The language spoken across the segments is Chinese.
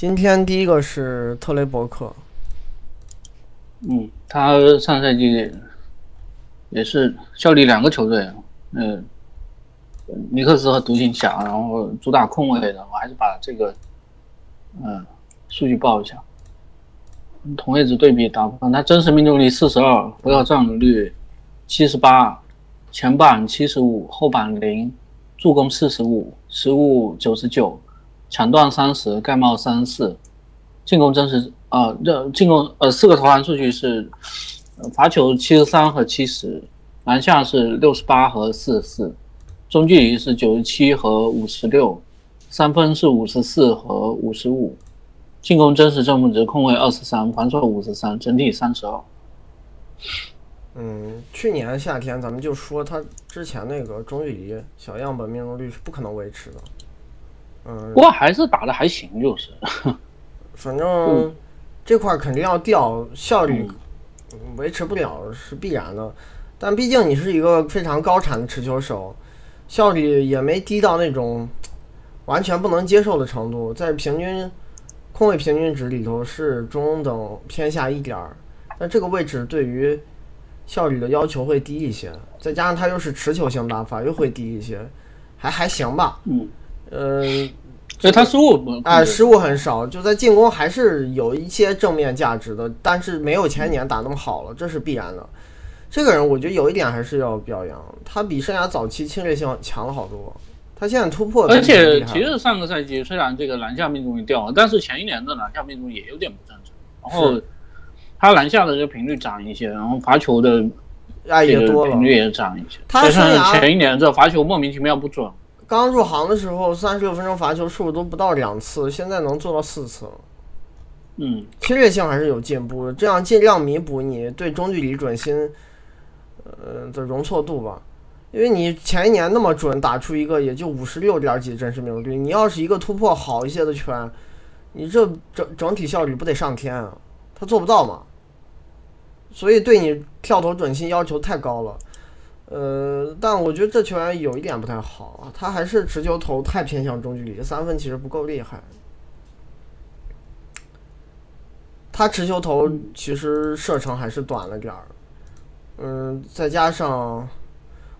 今天第一个是特雷伯克，嗯，他上赛季也是效力两个球队，嗯，尼克斯和独行侠，然后主打控卫的，我还是把这个嗯数据报一下。同位置对比打分，他真实命中率四十二，不要占有率七十八，前板七十五，后板零，助攻四十五，失误九十九，抢断三十，盖帽三十四，进攻真实啊，这进攻呃四个投篮数据是罚球七十三和七十，篮下是六十八和四十四，中距离是九十七和五十六，三分是五十四和五十五。进攻真实正负值控卫二十三，防守五十三，整体三十二。嗯，去年夏天咱们就说他之前那个中距离小样本命中率是不可能维持的。嗯，不过还是打的还行，就是。反正这块肯定要掉，效率维持不了是必然的。但毕竟你是一个非常高产的持球手，效率也没低到那种完全不能接受的程度，在平均。空位平均值里头是中等偏下一点儿，但这个位置对于效率的要求会低一些，再加上他又是持球型打法，又会低一些，还还行吧。嗯，呃，所以他失误啊，失误很少，就在进攻还是有一些正面价值的，但是没有前年打那么好了，这是必然的。这个人我觉得有一点还是要表扬，他比生涯早期侵略性强了好多。他现在突破，而且其实上个赛季虽然这个篮下命中率掉了，但是前一年的篮下命中也有点不正常。然后他篮下的这个频率涨一些，然后罚球的也多了，频率也涨一些。他生前一年这罚球莫名其妙不准。刚入行的时候，三十六分钟罚球数都不到两次，现在能做到四次。嗯，侵略性还是有进步，这样尽量弥补你对中距离准心呃的容错度吧。因为你前一年那么准，打出一个也就五十六点几真实命中率，你要是一个突破好一些的圈，你这整整体效率不得上天啊？他做不到嘛，所以对你跳投准心要求太高了。呃，但我觉得这球员有一点不太好啊，他还是持球投太偏向中距离，三分其实不够厉害。他持球投其实射程还是短了点儿，嗯，再加上。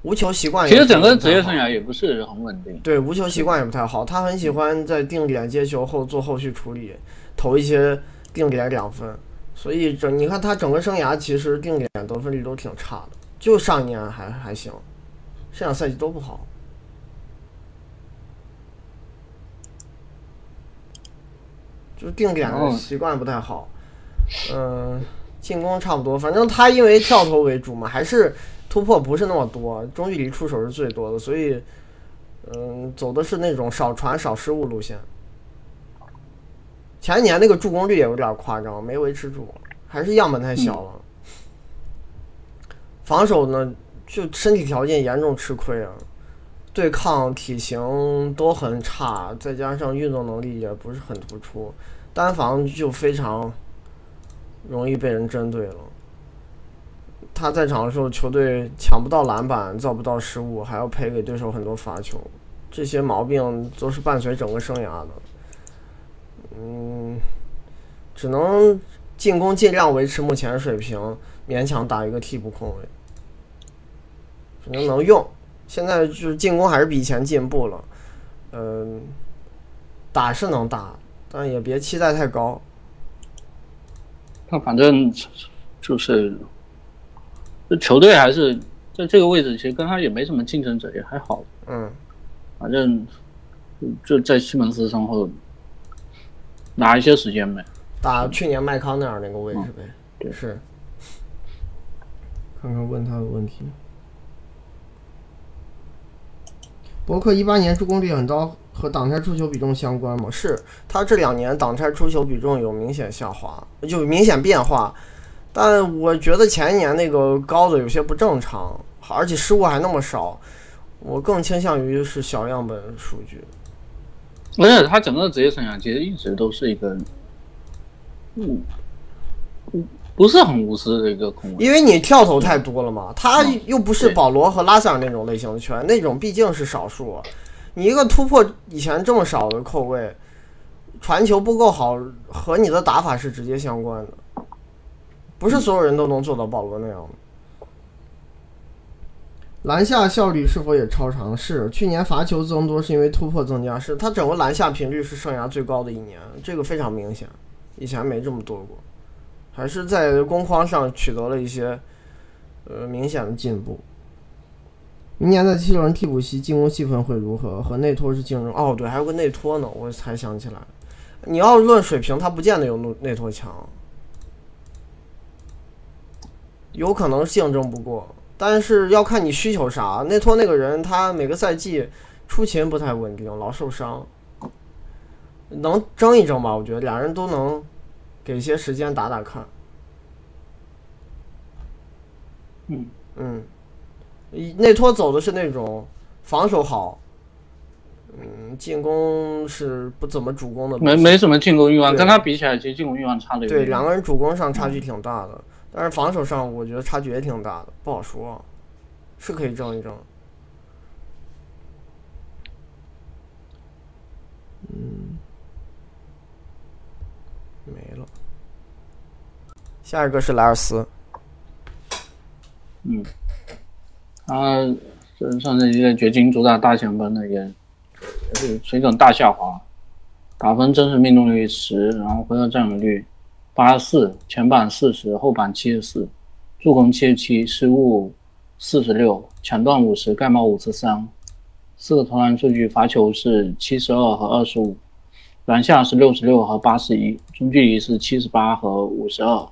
无球习惯，其实整个职业生涯也不是很稳定。对，无球习惯也不太好。他很喜欢在定点接球后做后续处理，投一些定点两分。所以整你看他整个生涯其实定点得分率都挺差的，就上一年还还行，剩下赛季都不好。就是定点的习惯不太好。嗯，进攻差不多，反正他因为跳投为主嘛，还是。突破不是那么多，中距离出手是最多的，所以，嗯，走的是那种少传少失误路线。前一年那个助攻率也有点夸张，没维持住，还是样本太小了。防守呢，就身体条件严重吃亏啊，对抗体型都很差，再加上运动能力也不是很突出，单防就非常容易被人针对了。他在场的时候，球队抢不到篮板，造不到失误，还要赔给对手很多罚球，这些毛病都是伴随整个生涯的。嗯，只能进攻尽量维持目前水平，勉强打一个替补控卫，反正能用。现在就是进攻还是比以前进步了，嗯，打是能打，但也别期待太高。他反正就是。这球队还是在这个位置，其实跟他也没什么竞争者，也还好。嗯，反正就在西蒙斯身后拿一些时间呗，打去年麦康那样那个位置呗。对，是。看看问他的问题。博克一八年助攻率很高，和挡拆出球比重相关吗？是他这两年挡拆出球比重有明显下滑，就明显变化。但我觉得前一年那个高的有些不正常，而且失误还那么少，我更倾向于是小样本数据。而且他整个职业生涯其实一直都是一个，嗯，不是很无私的一个空。因为你跳投太多了嘛，他又不是保罗和拉塞尔那种类型的球员，那种毕竟是少数。你一个突破以前这么少的扣位，传球不够好和你的打法是直接相关的，不是所有人都能做到保罗那样的。篮下效率是否也超常？是，去年罚球增多是因为突破增加，是他整个篮下频率是生涯最高的一年，这个非常明显，以前没这么多过，还是在攻框上取得了一些呃明显的进步。明年的七六人替补席进攻戏份会如何？和内托是竞争？哦，对，还有个内托呢，我才想起来。你要论水平，他不见得有内内托强，有可能竞争不过。但是要看你需求啥。内托那个人，他每个赛季出勤不太稳定，老受伤，能争一争吧？我觉得俩人都能给些时间打打看。嗯嗯。内托走的是那种防守好，嗯，进攻是不怎么主攻的，没没什么进攻欲望，跟他比起来，其实进攻欲望差的。对，两个人主攻上差距挺大的，但是防守上我觉得差距也挺大的，不好说，是可以争一争。嗯，没了。下一个是莱尔斯。嗯。他上赛季在掘金主打大前锋的也是水准大下滑，打分真实命中率十，然后回合占有率八十四，前板四十，后板七十四，助攻七十七，失误四十六，抢断五十，盖帽五十三，四个投篮数据，罚球是七十二和二十五，篮下是六十六和八十一，中距离是七十八和五十二，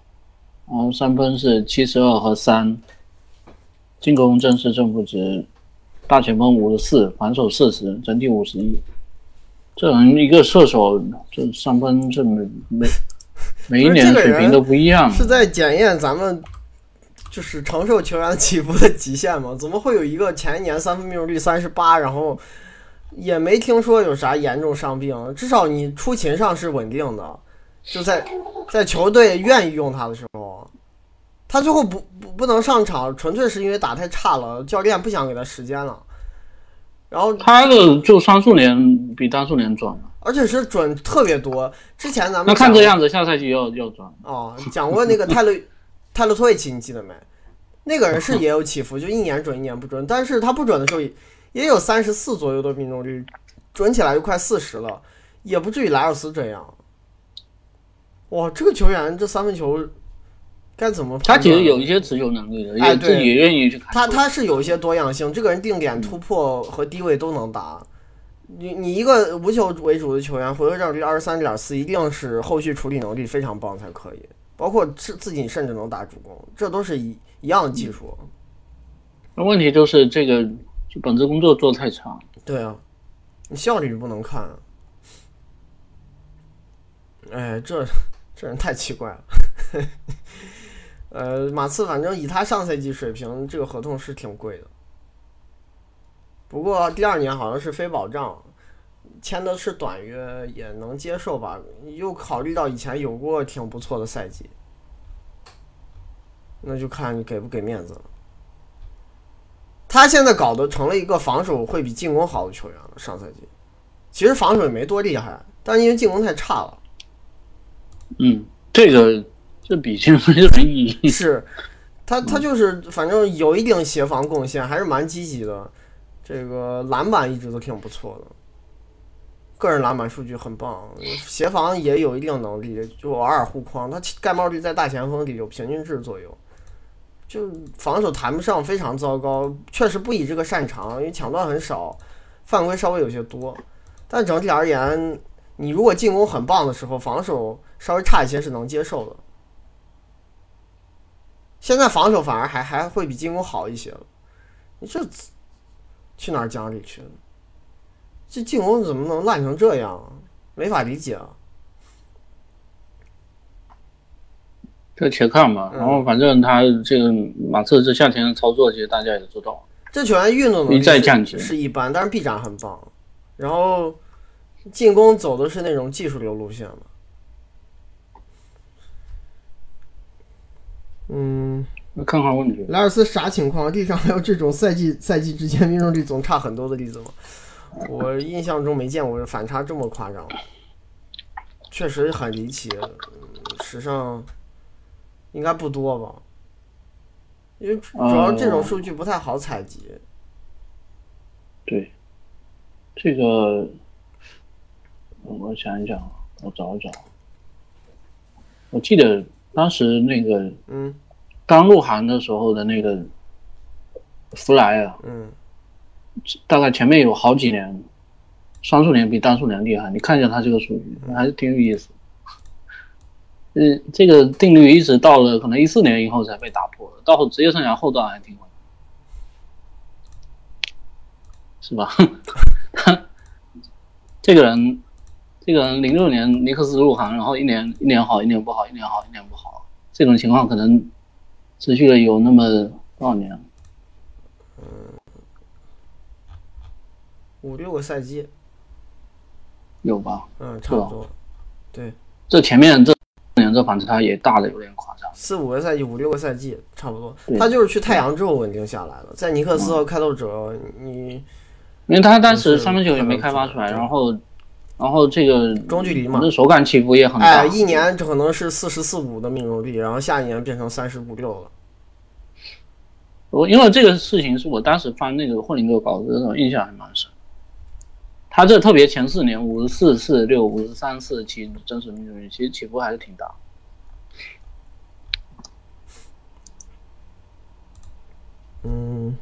然后三分是七十二和三。进攻正式正负值，大前锋五十四，防守四十，整体五十一。这人一个射手，这三分这每每每一年水平都不一样。是在检验咱们就是承受球员起伏的极限吗？怎么会有一个前一年三分命中率三十八，然后也没听说有啥严重伤病？至少你出勤上是稳定的，就在在球队愿意用他的时候。他最后不不不能上场，纯粹是因为打太差了，教练不想给他时间了。然后他的就双数年比单数年准了，而且是准特别多。之前咱们那看这样子，下赛季要要转哦。讲过那个泰勒 泰勒托维奇，你记得没？那个人是也有起伏，就一年准一年不准。但是他不准的时候也有三十四左右的命中率，准起来就快四十了，也不至于莱尔斯这样。哇，这个球员这三分球。该怎么？他其实有一些持有能力的，也自己愿意去。他他是有一些多样性，这个人定点突破和低位都能打。你你一个无球为主的球员，回合占有率二十三点四，一定是后续处理能力非常棒才可以。包括自自己甚至能打主攻，这都是一一样的技术。那问题就是这个就本职工作做的太差。对啊，你效率不能看。哎，这这人太奇怪了。呃，马刺反正以他上赛季水平，这个合同是挺贵的。不过第二年好像是非保障，签的是短约，也能接受吧。又考虑到以前有过挺不错的赛季，那就看你给不给面子了。他现在搞得成了一个防守会比进攻好的球员了。上赛季其实防守也没多厉害，但因为进攻太差了。嗯，这个。这比竞没什么意义。是，他他就是反正有一定协防贡献，还是蛮积极的。这个篮板一直都挺不错的，个人篮板数据很棒，协防也有一定能力，就偶尔护框。他盖帽率在大前锋里有平均值左右，就防守谈不上非常糟糕，确实不以这个擅长，因为抢断很少，犯规稍微有些多。但整体而言，你如果进攻很棒的时候，防守稍微差一些是能接受的。现在防守反而还还会比进攻好一些了，你这去哪儿讲理去了？这进攻怎么能烂成这样？没法理解啊！这且看吧。然后反正他这个马刺这夏天的操作，其实大家也知道。这球员运动能力是一般，但是臂展很棒。然后进攻走的是那种技术流路线嘛。嗯，看看问题。莱尔斯啥情况？地上还有这种赛季赛季之间命中率总差很多的例子吗？我印象中没见过反差这么夸张。确实很离奇，嗯史上应该不多吧？因为主要这种数据不太好采集。对，这个我想一想，我找一找。我记得当时那个嗯刚入行的时候的那个福来啊，嗯大概前面有好几年，双数年比单数年厉害。你看一下它这个数据，还是挺有意思。嗯，这个定律一直到了可能一四年以后才被打破的，到后职业生涯后段还挺稳，是吧？他 这个人，这个人零六年尼克斯入行，然后一年一年好，一年不好，一年好，一年不好，这种情况可能持续了有那么多少年？五六个赛季，有吧？嗯，差不多。对，这前面这年这反差也大的有点夸张。四五个赛季，五六个赛季，差不多。他就是去太阳之后稳定下来了，在尼克斯和开拓者，你因为他当时三分球也没开发出来，然后，然后这个中距离嘛反正手感起伏也很大。哎，一年可能是四十四五的命中率，然后下一年变成三十五六了。我因为这个事情是我当时翻那个霍林格稿子的时候印象还蛮深。他这特别前四年五十四、四十六、五十三、四十七真实命中率，其实起伏还是挺大。嗯，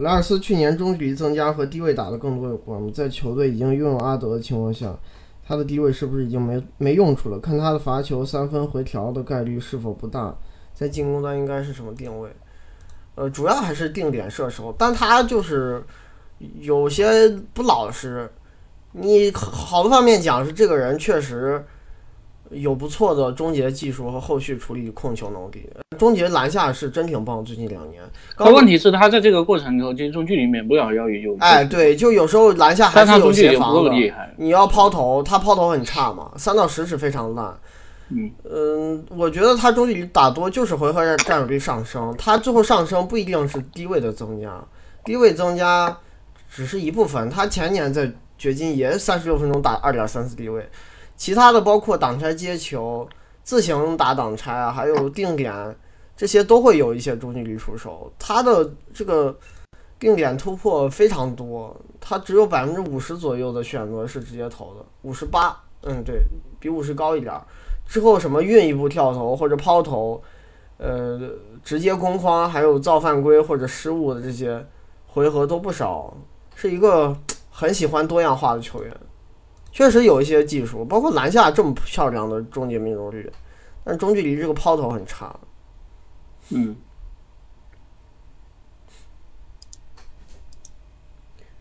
莱尔斯去年中距离增加和低位打的更多有关吗？在球队已经拥有阿德的情况下，他的低位是不是已经没没用处了？看他的罚球三分回调的概率是否不大？在进攻端应该是什么定位？呃，主要还是定点射手，但他就是有些不老实。你好的方面讲是这个人确实有不错的终结技术和后续处理控球能力，终结篮下是真挺棒，最近两年。但问题是，他在这个过程中，其实中距离免不了要有。哎，对，就有时候篮下还是有协防的。厉害。你要抛投，他抛投很差嘛，三到十尺非常烂。嗯嗯，我觉得他中距离打多就是回合占有率上升，他最后上升不一定是低位的增加，低位增加只是一部分。他前年在掘金也三十六分钟打二点三四低位，其他的包括挡拆接球、自行打挡拆啊，还有定点这些都会有一些中距离出手。他的这个定点突破非常多，他只有百分之五十左右的选择是直接投的，五十八，嗯，对比五十高一点。之后什么运一步跳投或者抛投，呃，直接攻框，还有造犯规或者失误的这些回合都不少，是一个很喜欢多样化的球员。确实有一些技术，包括篮下这么漂亮的终结命中率，但是中距离这个抛投很差。嗯，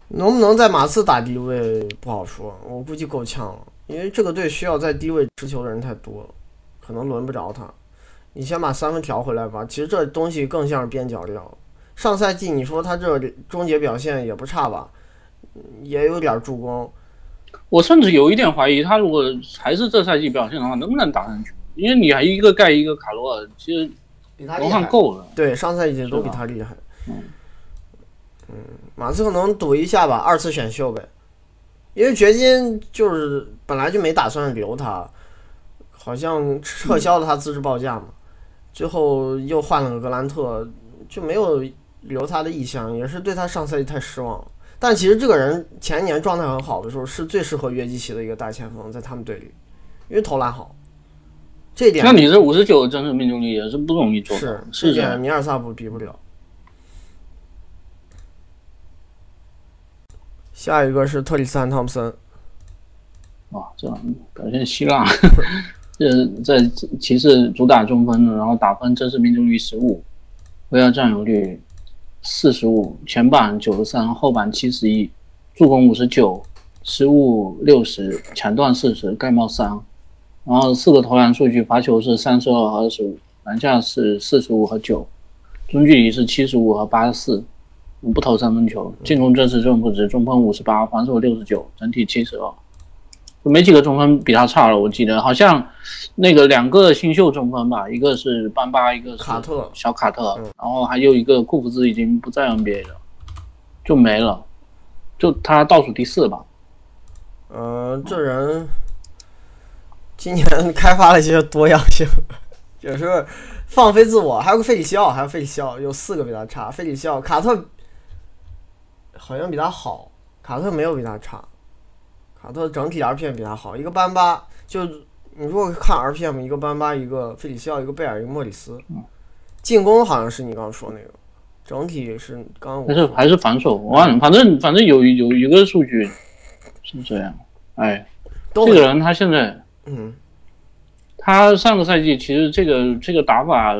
能不能在马刺打低位不好说，我估计够呛了，因为这个队需要在低位持球的人太多了，可能轮不着他。你先把三分调回来吧，其实这东西更像是边角料。上赛季你说他这终结表现也不差吧，也有点助攻。我甚至有一点怀疑，他如果还是这赛季表现的话，能不能打上去？因为你还一个盖一个卡罗尔，其实罗比他厉害汉够了。对，上赛季都比他厉害。嗯嗯，马刺可能赌一下吧，二次选秀呗，因为掘金就是本来就没打算留他，好像撤销了他资质报价嘛，最后又换了个格兰特，就没有留他的意向，也是对他上赛季太失望了。但其实这个人前年状态很好的时候，是最适合约基奇的一个大前锋，在他们队里，因为投篮好，这点那你这五十九真实命中率也是不容易做到，是是这点。米尔萨普比不了。下一个是特里斯坦·汤普森，哇，这样表现希腊，这在骑士主打中锋，然后打分真实命中率十五，回合占有率四十五，前板九十三，后板七十一，助攻五十九，失误六十，抢断四十，盖帽三，然后四个投篮数据，罚球是三十二和二十五，篮下是四十五和九，中距离是七十五和八十四。不投三分球，进攻真实正负值，中锋五十八，防守六十九，整体七十二，没几个中锋比他差了。我记得好像那个两个新秀中锋吧，一个是班巴，一个是卡特小卡特，然后还有一个库弗兹已经不在 NBA 了，就没了，就他倒数第四吧。嗯，这人今年开发了一些多样性，也是放飞自我。还有个费里西奥，还有费里西奥，有四个比他差。费里西奥、卡特好像比他好，卡特没有比他差。卡特整体 RPM 比他好，一个班巴，就你如果看 RPM，一个班巴，一个费里西奥，一个贝尔，一个莫里斯。进攻好像是你刚刚说那个，整体是刚还是还是防守，我忘了，反正反正有有一个数据是这样。哎，这个人他现在，嗯，他上个赛季其实这个这个打法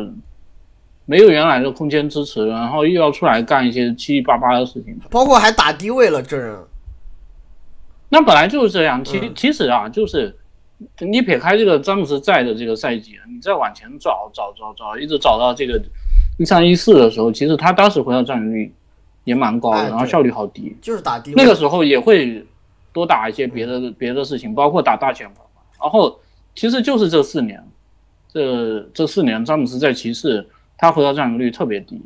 没有原来的空间支持，然后又要出来干一些七七八八的事情，包括还打低位了，这人。那本来就是这样，其其实啊，就是你撇开这个詹姆斯在的这个赛季，你再往前找找找找，一直找到这个一三一四的时候，其实他当时回到占有率也蛮高的，然后效率好低，就是打低。那个时候也会多打一些别的别的事情，包括打大前锋。然后其实就是这四年，这这四年詹姆斯在骑士，他回到占有率特别低，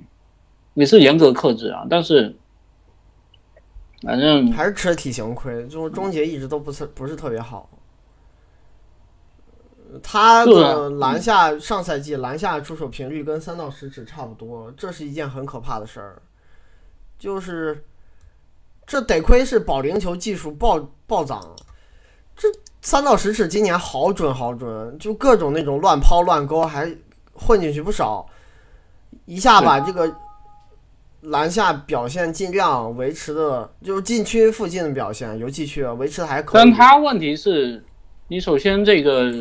也是严格克制啊，但是。反正还是吃了体型亏，就是终结一直都不是不是特别好。他的篮下上赛季篮下出手频率跟三到十指差不多，这是一件很可怕的事儿。就是这得亏是保龄球技术暴暴涨，这三到十尺今年好准好准，就各种那种乱抛乱勾还混进去不少，一下把这个。篮下表现尽量维持的，就是禁区附近的表现，游击区维持的还可以。但他问题是，你首先这个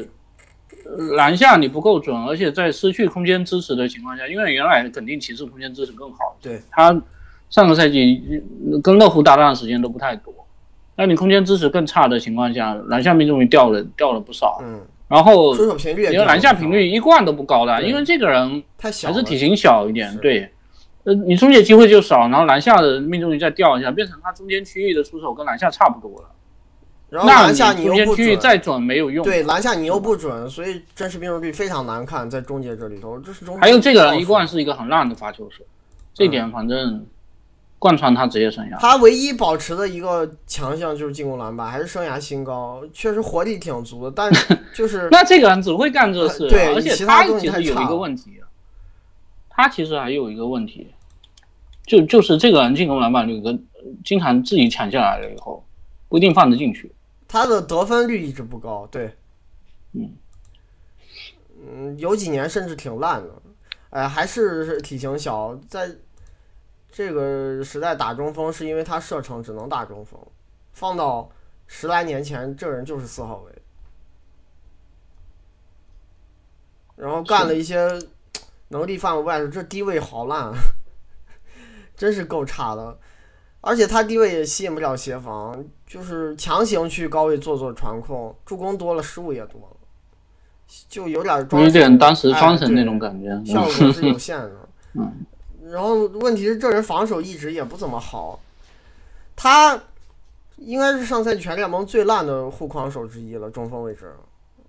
篮下你不够准，而且在失去空间支持的情况下，因为原来肯定骑士空间支持更好。对他上个赛季跟乐福搭档的时间都不太多，那你空间支持更差的情况下，篮下命中率掉了掉了不少。嗯，然后出手频率，因为篮下频率一贯都不高的，因为这个人，还是体型小一点，对。呃，你终结机会就少，然后篮下的命中率再掉一下，变成他中间区域的出手跟篮下差不多了。然后篮下你中间区域再准没有用。对，篮下你又不准，所以真实命中率非常难看，在终结这里头，这是中。还有这个人一贯是一个很烂的发球手，这点反正贯穿他职业生涯。他唯一保持的一个强项就是进攻篮板，还是生涯新高，确实活力挺足的，但是 就是那这个人只会干这事，对，而且他其实有一个问题。他其实还有一个问题，就就是这个人进攻篮板率跟经常自己抢下来了以后，不一定放得进去。他的得分率一直不高，对，嗯嗯，有几年甚至挺烂的。哎，还是体型小，在这个时代打中锋是因为他射程只能打中锋，放到十来年前，这人就是四号位，然后干了一些。能力范围外，这低位好烂，真是够差的。而且他低位也吸引不了协防，就是强行去高位做做传控，助攻多了，失误也多了，就有点装。有点当时双神那种感觉，效果是有限的。嗯。然后问题是，这人防守一直也不怎么好，他应该是上赛季全联盟最烂的护框手之一了，中锋位置。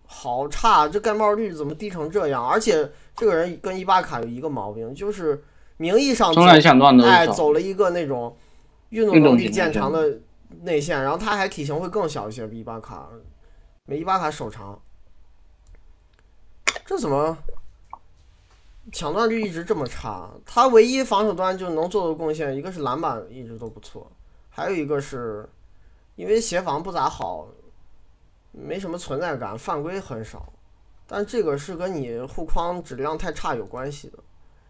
好差，这盖帽率怎么低成这样？而且这个人跟伊巴卡有一个毛病，就是名义上哎走了一个那种运动能力见长的内线，然后他还体型会更小一些，比伊巴卡没伊巴卡手长。这怎么抢断率一直这么差？他唯一防守端就能做的贡献，一个是篮板一直都不错，还有一个是因为协防不咋好。没什么存在感，犯规很少，但这个是跟你护框质量太差有关系的。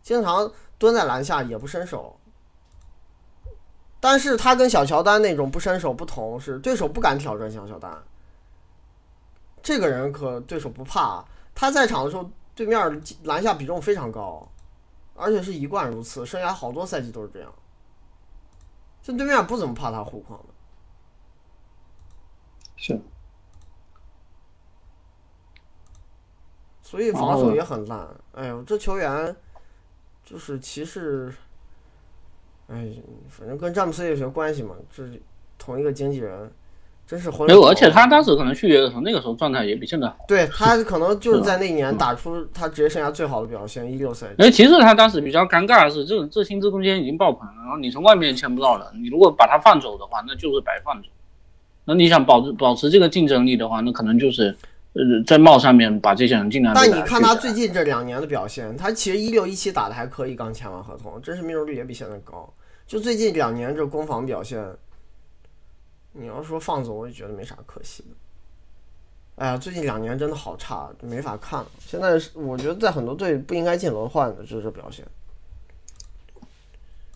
经常蹲在篮下也不伸手，但是他跟小乔丹那种不伸手不同，是对手不敢挑战小乔丹。这个人可对手不怕，他在场的时候对面篮下比重非常高，而且是一贯如此，生涯好多赛季都是这样。这对面不怎么怕他护框的，是。所以防守也很烂。哎呦，这球员就是骑士，哎，反正跟詹姆斯有些关系嘛，是同一个经纪人。真是浑没有，而且他当时可能续约的时候，那个时候状态也比现在好。对他可能就是是在那一年打出他职业生涯最好的表现，一六赛季。因为其实他当时比较尴尬的是，这这薪资空间已经爆棚了，然后你从外面签不到了，你如果把他放走的话，那就是白放走。那你想保持保持这个竞争力的话，那可能就是呃在帽上面把这些人尽量但你看他最近这两年的表现，他其实一六一七打的还可以，刚签完合同，真实命中率也比现在高。就最近两年这攻防表现，你要说放走，我也觉得没啥可惜的。哎呀，最近两年真的好差，没法看了。现在是我觉得在很多队不应该进轮换的，就是这表现。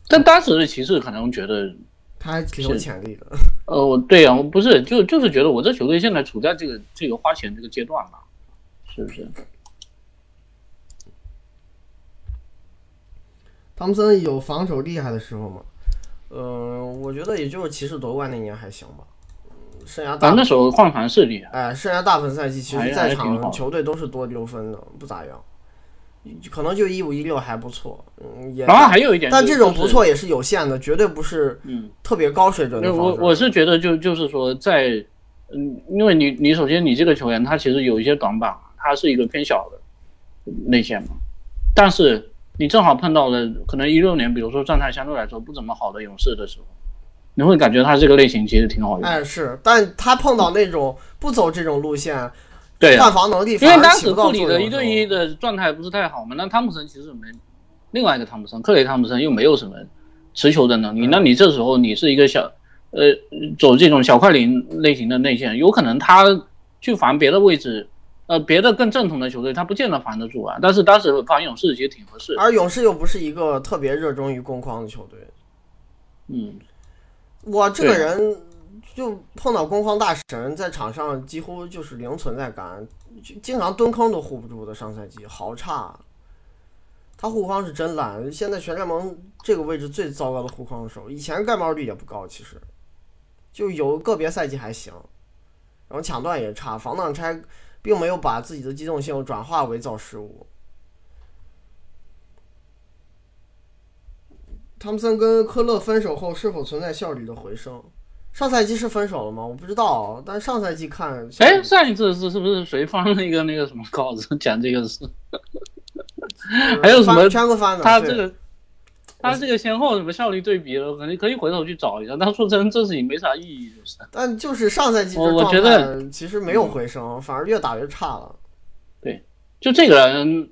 但当时的骑士可能觉得，他还挺有潜力的。呃，我对啊，我不是就就是觉得我这球队现在处在这个这个花钱这个阶段嘛，是不是？汤普森有防守厉害的时候吗？嗯、我觉得也就是骑士夺冠那年还行吧。嗯剩下大反正那时候换防是厉害，哎，生涯大部分赛季其实在场球队都是多丢分的，不咋样。可能就一五一六还不错，嗯，也然后还有一点就，但这种不错也是有限的，绝对不是嗯，特别高水准的。我我是觉得就就是说在，嗯，因为你你首先你这个球员他其实有一些短板，他是一个偏小的内线嘛，但是你正好碰到了可能一六年，比如说状态相对来说不怎么好的勇士的时候，你会感觉他这个类型其实挺好用的。哎是，但他碰到那种不走这种路线，对呀、换防能力因为当时库里的一对一的状态不是太好嘛，那汤普森其实没，另外一个汤普森，克雷汤普森又没有什么持球的能力，那你这时候你是一个小，呃，走这种小快灵类型的内线，有可能他去防别的位置，呃，别的更正统的球队他不见得防得住啊。但是当时防勇士其实挺合适，而勇士又不是一个特别热衷于攻框的球队。嗯，我这个人就碰到攻框大神，在场上几乎就是零存在感，就经常蹲坑都护不住的。上赛季好差，他护框是真烂，现在全联盟这个位置最糟糕的护框手。以前盖帽率也不高，其实就有个别赛季还行，然后抢断也差，防挡拆并没有把自己的机动性转化为造失误。汤普森跟科勒分手后是否存在效率的回升？上赛季是分手了吗？我不知道，但上赛季看，哎，上一次是是不是谁放了一个那个什么稿子 讲这个事？还有什么？他这个他这个先后什么效率对比了，可能可以回头去找一下。但说真，这事情没啥意义，就是。但就是上赛季我我觉得态其实没有回升，反而越打越差了。对就这个人，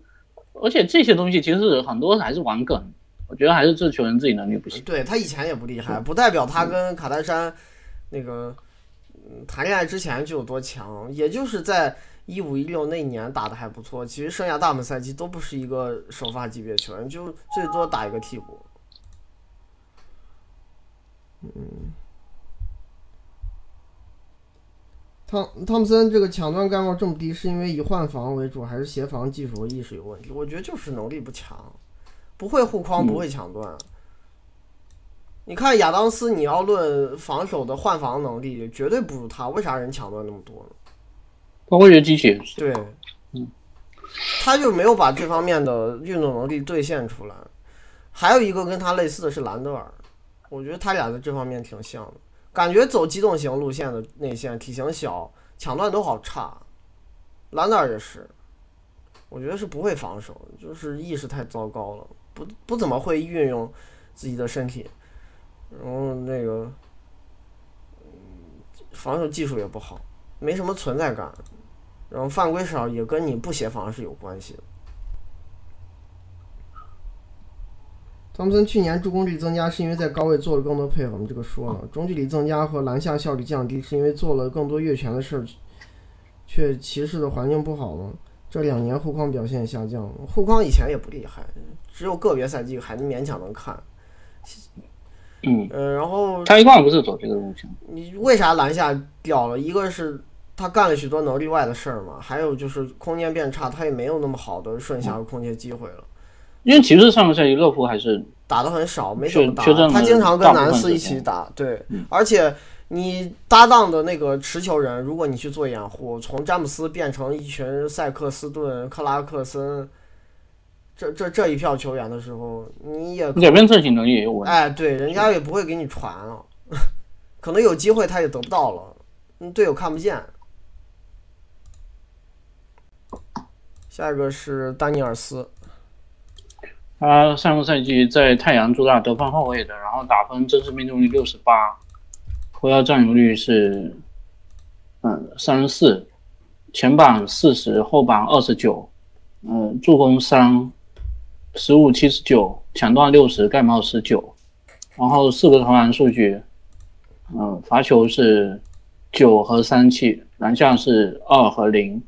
而且这些东西其实很多还是玩梗，我觉得还是这球员自己能力不行。对他以前也不厉害，不代表他跟卡戴珊那个嗯谈恋爱之前就有多强，也就是在一五一六那一年打的还不错。其实剩下大部分赛季都不是一个首发级别球员，就最多打一个替补。嗯，汤汤普森这个抢断盖帽这么低，是因为以换防为主，还是协防技术和意识有问题？我觉得就是能力不强，不会护框，不会抢断。你看亚当斯，你要论防守的换防能力，绝对不如他，为啥人抢断那么多呢？包括这机器对，嗯他就没有把这方面的运动能力兑现出来。还有一个跟他类似的是兰德尔，我觉得他俩在这方面挺像的，感觉走机动型路线的内线，体型小，抢断都好差。兰德尔也是，我觉得是不会防守，就是意识太糟糕了，不不怎么会运用自己的身体，然后那个，防守技术也不好，没什么存在感。然后犯规少也跟你不协防是有关系的。汤普森去年助攻率增加是因为在高位做了更多配合，我们这个说了，中距离增加和篮下效率降低是因为做了更多越权的事儿，却骑士的环境不好吗？这两年护框表现下降了，护框以前也不厉害，只有个别赛季还能勉强能看。嗯，呃，然后他一贯不是走这个路线。你为啥篮下掉了？一个是他干了许多能力外的事儿嘛，还有就是空间变差，他也没有那么好的顺下和空间机会了，因为骑士上个赛季乐福还是打的很少，没怎么打他经常跟南斯一起打，对嗯，而且你搭档的那个持球人，如果你去做掩护，从詹姆斯变成一群塞克斯顿、克拉克森。这这这一票球员的时候，你也改变自己能力也有问题。哎，对，人家也不会给你传了，可能有机会他也得不到了。队友看不见。下一个是丹尼尔斯，他上个赛季在太阳主打得分后卫的，然后打分真实命中率六十八，投篮占有率是嗯三十四，前板四十，后板二十九，嗯助攻三，十五七十九，抢断六十，盖帽十九，然后四个投篮数据，嗯罚球是九和三七，篮下是二和零。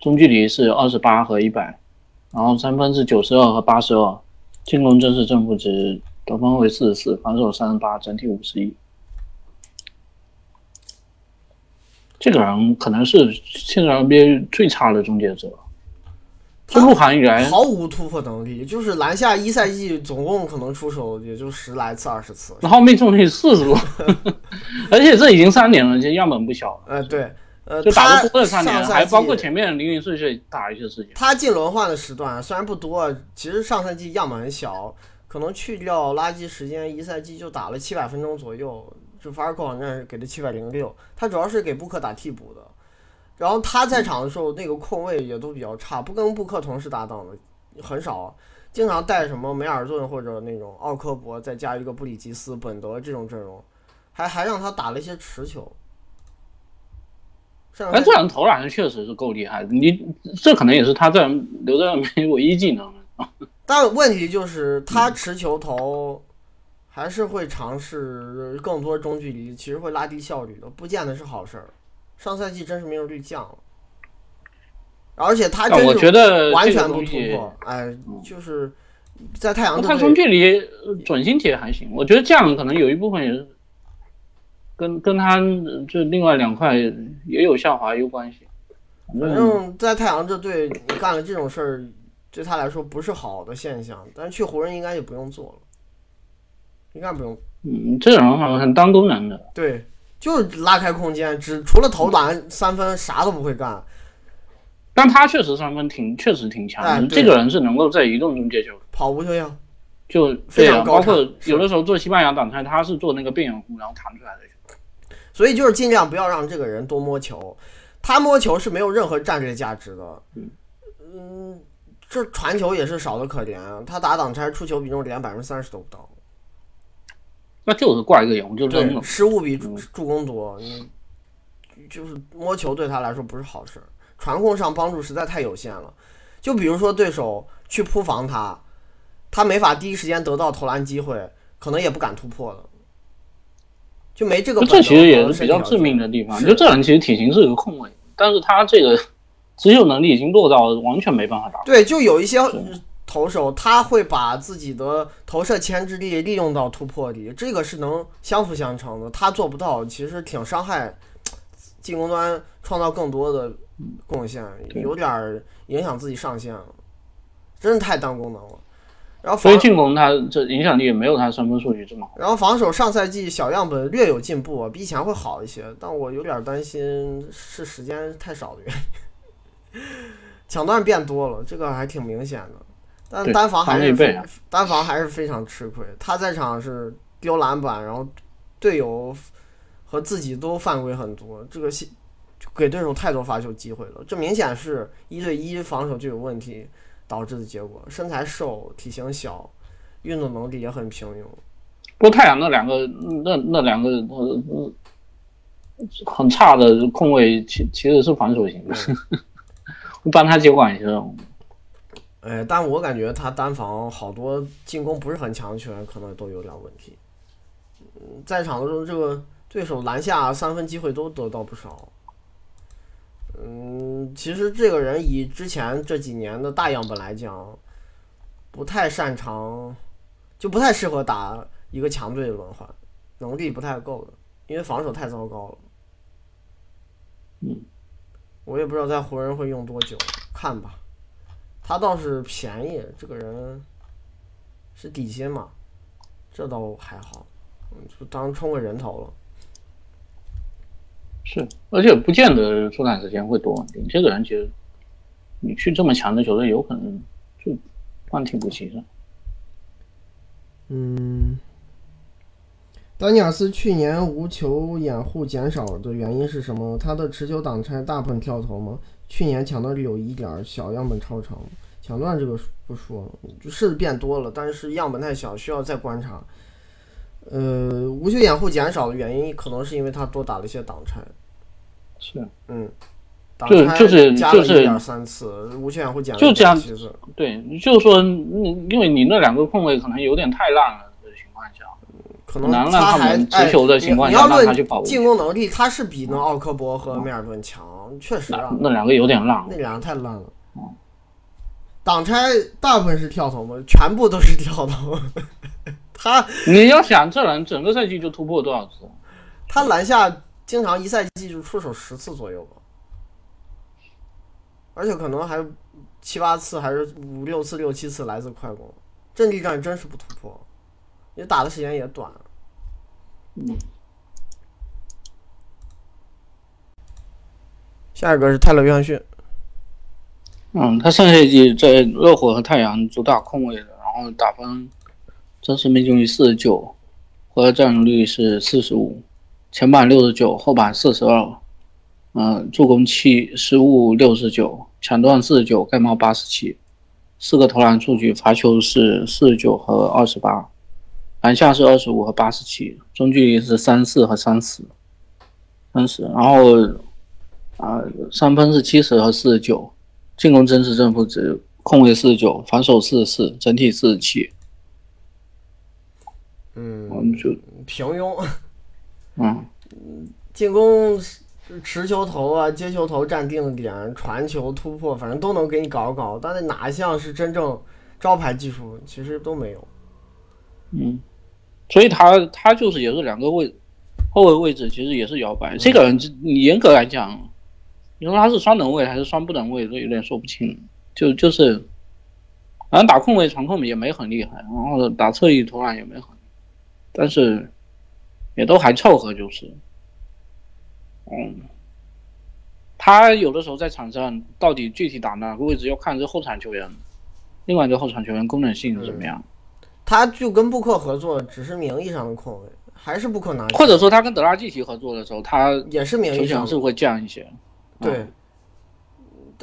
中距离是二十八和一百，然后三分是九十二和八十二，进攻正是正负值，得分为四十四，防守三十八，整体五十一。这个人可能是现在 NBA 最差的终结者，就入行以来毫无突破能力，就是篮下一赛季总共可能出手也就十来次、二十次，然后命中率四十多，而且这已经三年了，其实样本不小。呃，对。呃，就打了多的三年，还包括前面零零碎碎打一些事情。他进轮换的时段虽然不多，其实上赛季样本很小，可能去掉垃圾时间，一赛季就打了七百分钟左右。就法尔科网站给的七百零六，他主要是给布克打替补的。然后他在场的时候，那个控卫也都比较差，不跟布克同时搭档的很少，经常带什么梅尔顿或者那种奥科博，再加一个布里吉斯、本德这种阵容，还还让他打了一些持球。哎，这人投篮确实是够厉害的，你这可能也是他在留在那唯一技能 但问题就是他持球投，还是会尝试更多中距离，其实会拉低效率的，不见得是好事儿。上赛季真是命中率降了，而且他真我觉得完全不突破。哎，就是在太阳他从距离准星铁还行，我觉得这样可能有一部分也是。跟跟他这另外两块也有下滑有关系。反正，在太阳这队干了这种事儿，对他来说不是好的现象。但是去湖人应该也不用做了，应该不用。嗯，这种好像很当工人的。对，就是拉开空间，只除了投篮三分啥都不会干。但他确实三分挺确实挺强，这个人是能够在移动中接球，跑无球样，就非常包括有的时候做西班牙挡拆，他是做那个边缘弧，然后弹出来的。所以就是尽量不要让这个人多摸球，他摸球是没有任何战略价值的。嗯，这传球也是少的可怜啊。他打挡拆出球比重连百分之三十都不到，那就是挂一个眼，就扔了。失误比助攻多，你就是摸球对他来说不是好事。传控上帮助实在太有限了。就比如说对手去扑防他，他没法第一时间得到投篮机会，可能也不敢突破了。就没这个，这其实也是比较致命的地方。就这人其实体型是个控卫，但是他这个持球能力已经落到完全没办法打。对，就有一些投手，他会把自己的投射牵制力利用到突破里，这个是能相辅相成的。他做不到，其实挺伤害进攻端创造更多的贡献，有点影响自己上限了，真是太当功能了。然后所以进攻他这影响力也没有他三分数据这么好。然后防守上赛季小样本略有进步，比以前会好一些，但我有点担心是时间太少的原因。抢断变多了，这个还挺明显的。但单防还是单防还是非常吃亏。他在场是丢篮板，然后队友和自己都犯规很多，这个给对手太多罚球机会了。这明显是一对一防守就有问题。导致的结果，身材瘦，体型小，运动能力也很平庸。不过太阳那两个，那那两个呃很差的控卫，其其实是防守型的，我帮他接管一下。哎，但我感觉他单防好多进攻不是很强的球员，可能都有点问题。嗯，在场的时候，这个对手篮下三分机会都得到不少。嗯，其实这个人以之前这几年的大样本来讲，不太擅长，就不太适合打一个强队的轮换，能力不太够的，因为防守太糟糕了。嗯，我也不知道在湖人会用多久，看吧。他倒是便宜，这个人是底薪嘛，这倒还好，就当充个人头了。是，而且不见得出场时间会多。你这个人其实，你去这么强的球队，有可能就换替补席上。嗯，丹尼尔斯去年无球掩护减少的原因是什么？他的持球挡拆大部分跳投吗？去年抢断率有一点儿小，样本超长。抢断这个不说了，就，是变多了，但是样本太小，需要再观察。呃，无球掩护减少的原因，可能是因为他多打了一些挡拆。是，嗯，就就是就是加了一点三次，无球掩护减了就这样七次。对，就是说，你因为你那两个空位可能有点太烂了的情况下，可能难让他还们持球的情况哎、你要论进攻能力，他是比那奥科博和梅尔顿强，确实啊那，那两个有点烂。那两个太烂了。挡拆大部分是跳投吗？全部都是跳投。他你要想这人整个赛季就突破多少次？他篮下经常一赛季就出手十次左右吧，而且可能还七八次还是五六次、六七次来自快攻，阵地战真是不突破，也打的时间也短。嗯，下一个是泰勒·约翰逊，嗯，他上赛季在热火和太阳主打控卫的，然后打分真实命中率四十九，回合占有率是四十五，前板六十九，后板四十二，嗯，助攻七，失误六十九，抢断四十九，盖帽八十七，四个投篮数据，罚球是四十九和二十八，篮下是二十五和八十七，中距离是三四和三十，三十，然后啊、三分是七十和四十九。进攻真实正负值，控卫四十九，防守四十四，整体四十七。我嗯，们就平庸，嗯，进攻持球投啊、接球投占定点、传球突破，反正都能给你搞搞，但是哪一项是真正招牌技术，其实都没有。嗯，所以他他就是也是两个位后卫位置，其实也是摇摆。这个人你严格来讲，你说他是双能位还是双不能位，都有点说不清。就就是，反正打控卫、传控也没很厉害，然后打侧翼投篮也没很，但是也都还凑合，就是，嗯。他有的时候在场上到底具体打哪个位置，要看这后场球员，另外一个后场球员功能性是怎么样。他就跟布克合作，只是名义上的控卫，还是布克拿，或者说他跟德拉季奇合作的时候，他也是名义上是会降一些。对。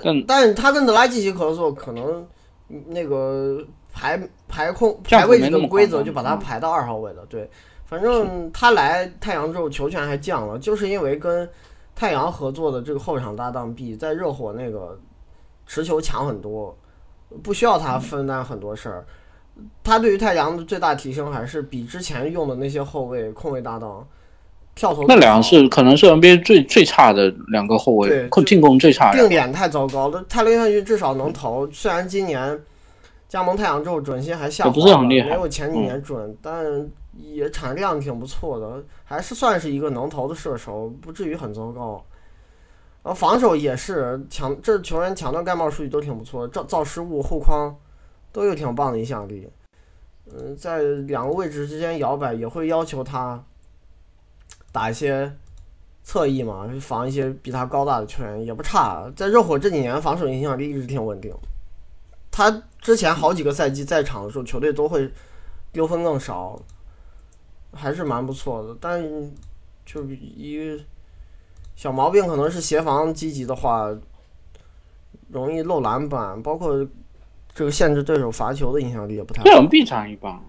嗯，但但是他跟德拉季奇合作，可能嗯那个排排控排位置的规则就把他嗯。排到二号位了。对，反正他来太阳之后球权还降了，就是因为跟太阳合作的这个后场搭档 B 在热火那个持球强很多，不需要他分担很多事儿。他对于太阳的最大提升还是比之前用的那些后卫控卫搭档跳投那俩好是可能是 NBA 最最差的两个后对卫，控进攻最差的定。点太糟糕了。泰勒·约翰逊至少能投，虽然今年加盟太阳之后准心还下滑也不是很厉害嗯没有前几年准，但也产量挺不错的，还是算是一个能投的射手，不至于很糟糕。然后防守也是抢，这球员抢断盖帽数据都挺不错，造造失误、护框都有挺棒的影响力。嗯，在两个位置之间摇摆，也会要求他打一些侧翼嘛，防一些比他高大的球员也不差。在热火这几年防守影响力一直挺稳定。他之前好几个赛季在场的时候，球队都会丢分更少，还是蛮不错的。但就一小毛病可能是协防积极的话，容易漏篮板，包括这个限制对手罚球的影响力也不太好。这种臂长一般，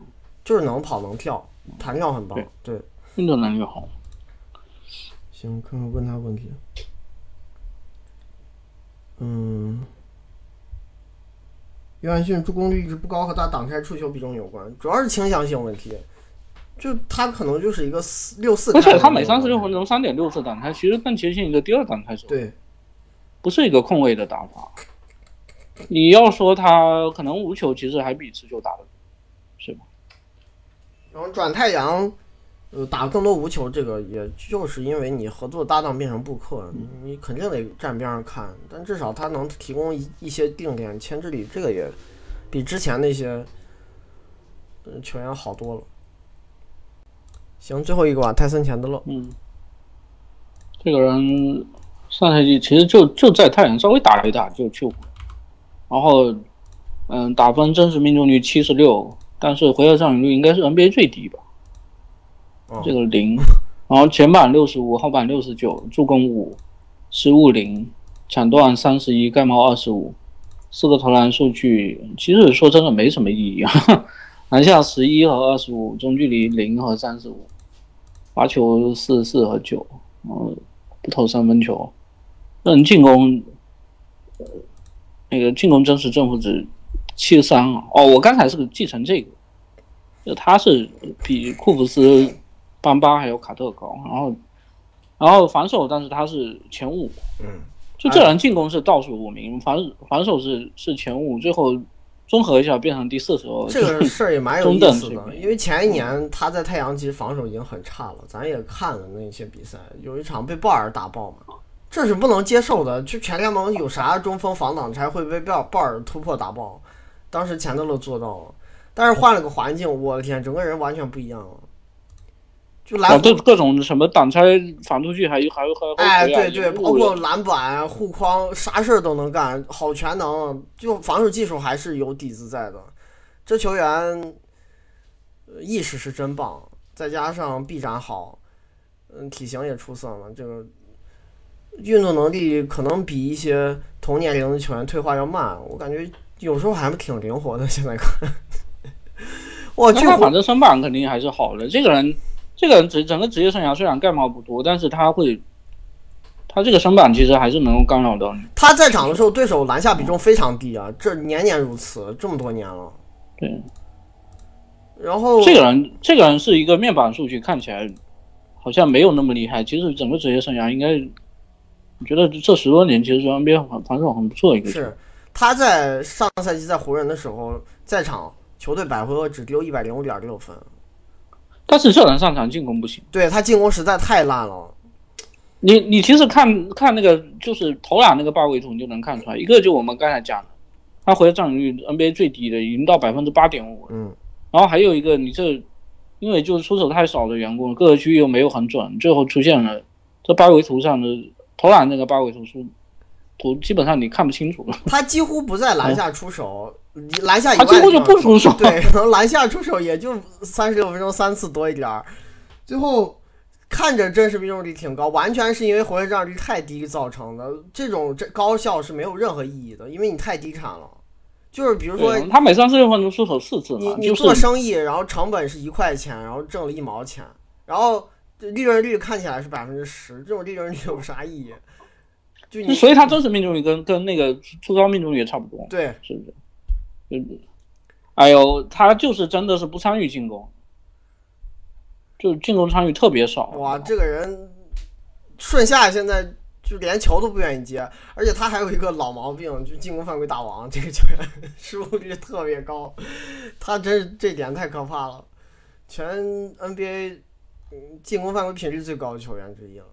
就是能跑能跳，弹跳很棒。对，运动能力好。行，看看问他问题。嗯，约翰逊助攻率一直不高，和他挡拆触球比重有关，主要是倾向性问题。就他可能就是一个四六四而且他每三十六分钟三点六次挡拆，其实更接近一个第二挡拆手，对，不是一个控卫的打法。你要说他可能无球，其实还比持球打的，是吧？然后转太阳，呃，打更多无球，这个也就是因为你合作搭档变成布克，你肯定得站边上看，但至少他能提供一一些定点牵制力，这个也比之前那些呃球员好多了。行，最后一个吧，泰森钱德勒，嗯，这个人上赛季其实就就在太阳稍微打了一打就去，然后嗯，打分真实命中率七十六，但是回合占有率应该是 NBA 最低吧？这个零，然后前板六十五，后板六十九，助攻五，失误零，抢断三十一，盖帽二十五，四个投篮数据，其实说真的没什么意义啊。篮下十一和二十五，中距离零和三十五，罚球四十四和九，嗯，不投三分球，嗯，进攻，呃，那个进攻真实正负值七十三啊。哦，我刚才是继承这个，就他是比库弗斯、邦巴还有卡特高，然后，然后防守，但是他是前五，嗯，就这人进攻是倒数五名，防防守是是前五，最后。综合一下变成第四十二，这个 事儿也蛮有意思的。因为前一年他在太阳其实防守已经很差了，咱也看了那些比赛，有一场被鲍尔打爆嘛，这是不能接受的。就全联盟有啥中锋防挡拆会被鲍鲍尔突破打爆？当时钱德勒做到了，但是换了个环境，我的天，整个人完全不一样了。就来各各种什么挡拆防出去，还有还有还有哎，对对，包括篮板护框，啥事儿都能干，好全能。就防守技术还是有底子在的。这球员意识是真棒，再加上臂展好，嗯，体型也出色嘛。这个运动能力可能比一些同年龄的球员退化要慢。我感觉有时候还是挺灵活的。现在看，哇，他反正身板肯定还是好的。这个人。这个人整整个职业生涯虽然盖帽不多，但是他会，他这个身板其实还是能够干扰到你。他在场的时候，对手篮下比重非常低啊，这年年如此，这么多年了。对。然后这个人，这个人是一个面板数据看起来好像没有那么厉害，其实整个职业生涯应该，我觉得这十多年其实 NBA 防防守很不错一个。是他在上赛季在湖人的时候，在场球队百回合只丢一百零五点六分。但是这人上场进攻不行，对他进攻实在太烂了。你你其实看看那个就是投篮那个八位图，你就能看出来，一个就我们刚才讲的，他回合占有率 NBA 最低的，已经到百分之八点五。嗯，然后还有一个，你这因为就是出手太少的缘故，各个区域又没有很准，最后出现了这八位图上的投篮那个八位图数图，基本上你看不清楚了。他几乎不在篮下出手。篮下他几乎就不出手。对，可能篮下出手也就三十六分钟三次多一点儿。最后看着真实命中率挺高，完全是因为活跃占有率太低造成的。这种这高效是没有任何意义的，因为你太低产了。就是比如说，他每三十六分钟出手四次，你你做生意，然后成本是一块钱，然后挣了一毛钱，然后利润率看起来是百分之十，这种利润率有啥意义？就你，所以他真实命中率跟跟那个出高命中率也差不多。对，是不是？嗯，哎呦，他就是真的是不参与进攻，就进攻参与特别少。哇，这个人顺下现在就连球都不愿意接，而且他还有一个老毛病，就进攻犯规大王。这个球员 失误率特别高，他真是这点太可怕了，全 NBA 进攻犯规频率最高的球员之一了。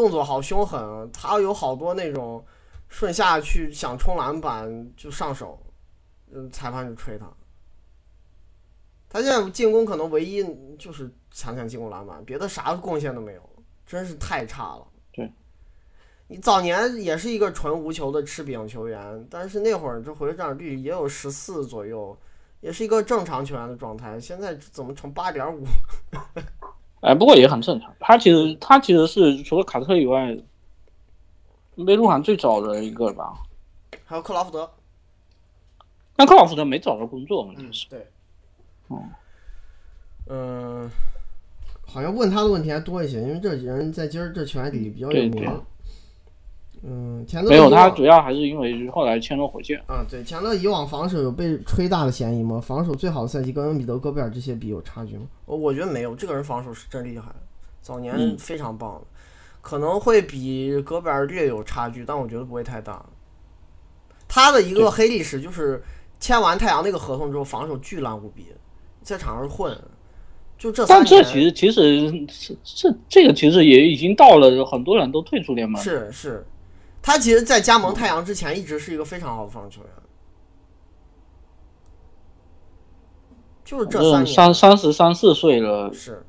动作好凶狠，他有好多那种顺下去想冲篮板就上手。嗯，裁判就吹他。他现在进攻可能唯一就是抢抢进攻篮板，别的啥贡献都没有，真是太差了。对，你早年也是一个纯无球的吃饼球员，但是那会儿这回合占有率也有十四左右，也是一个正常球员的状态。现在怎么成八点五？哎，不过也很正常。他其实他其实是除了卡特以外，被入行最早的一个吧。还有克劳福德。但克劳福德没找到工作嘛？嗯，对。哦，嗯，好像问他的问题还多一些，因为这几人在今儿这球员里比较有名。嗯，钱德没有他，主要还是因为后来签了火箭。啊，对，钱德以往防守有被吹大的嫌疑吗？防守最好的赛季跟恩比德、戈贝尔这些比有差距吗？我我觉得没有，这个人防守是真厉害，早年非常棒，可能会比戈贝尔略有差距，但我觉得不会太大。他的一个黑历史就是。签完太阳那个合同之后，防守巨烂无比，在场上混，就这。但这其实其实是这这个其实也已经到了很多人都退出联盟。是是，他其实，在加盟太阳之前，一直是一个非常好的防守球员。就是这三年，三三十三四岁了，是，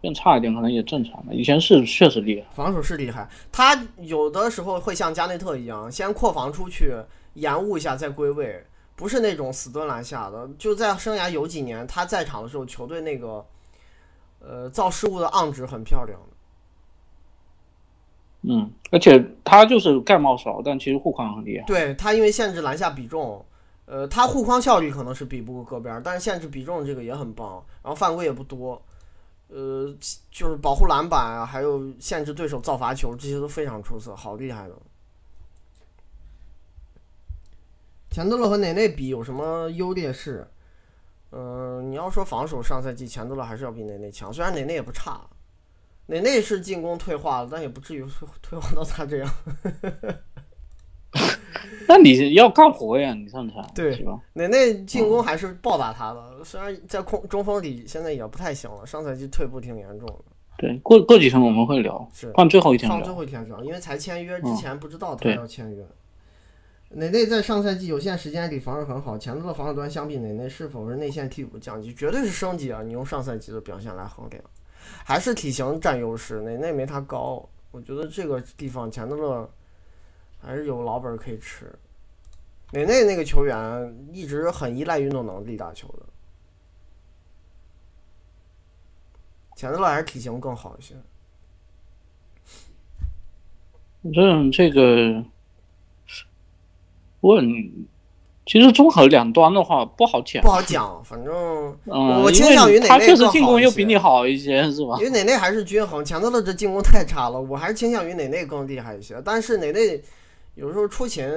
变差一点可能也正常了。以前是确实厉害，防守是厉害。他有的时候会像加内特一样，先扩防出去。延误一下再归位，不是那种死蹲篮下的。就在生涯有几年他在场的时候，球队那个呃，造失误的昂值很漂亮。嗯，而且他就是盖帽少，但其实护框很厉害。对他，因为限制篮下比重，呃，他护框效率可能是比不过戈贝尔，但是限制比重这个也很棒，然后犯规也不多，呃，就是保护篮板啊，还有限制对手造罚球，这些都非常出色，好厉害的。钱德勒和内内比有什么优劣势？嗯，你要说防守，上赛季钱德勒还是要比内内强，虽然内内也不差。内内是进攻退化了，但也不至于退化到他这样。那你要干活呀，你上场对是吧？内内进攻还是暴打他的，虽然在空中锋里现在也不太行了，上赛季退步挺严重的。对，过过几天我们会聊，是放最后一天放最。后一天聊，因为才签约之前不知道他要签约。内内在上赛季有限时间里防守很好，前头的防守端相比内内是否是内线替补降级，绝对是升级啊！你用上赛季的表现来衡量，还是体型占优势，内内没他高。我觉得这个地方钱德勒还是有老本可以吃。内内那个球员一直很依赖运动能力打球的，钱德勒还是体型更好一些。反正这个，不过你其实综合两端的话不好讲不。好讲，反正嗯，我倾向于哪他确实内更好一些进攻又比你好一些，是吧因？为哪内还是均衡，钱德勒这进攻太差了，我还是倾向于哪内更厉害一些。但是哪内有时候出勤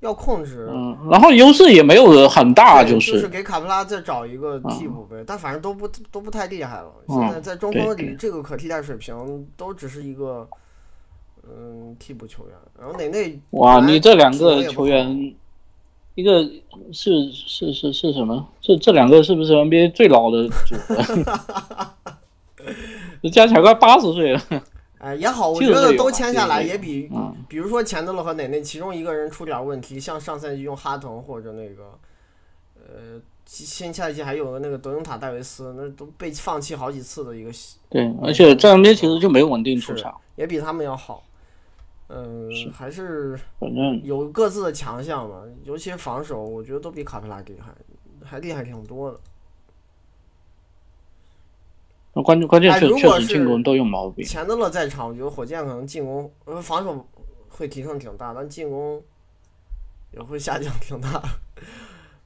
要控制，嗯，然后优势也没有很大，就是就是给卡布拉再找一个替补呗，但反正都不都不太厉害了。嗯现在在中锋对里，这个可替代水平都只是一个嗯替补球员。然后哪内哇，你这两个球员，一个是是是是什么？这这两个是不是 NBA 最老的组合？这加起来快八十岁了。哎也好，我觉得都签下来也比嗯，比如说钱德勒和奶奶其中一个人出点问题，像上赛季用哈腾或者那个，呃，新赛季还有个那个德永塔戴维斯，那都被放弃好几次的一个，对，而且在 NBA 其实就没有稳定出场，也比他们要好。嗯，还是反正有各自的强项吧，尤其是防守，我觉得都比卡佩拉厉害，还厉害挺多的。那关键关键是确实进攻都有毛病。钱德勒在场，我觉得火箭可能进攻呃防守会提升挺大，但进攻也会下降挺大。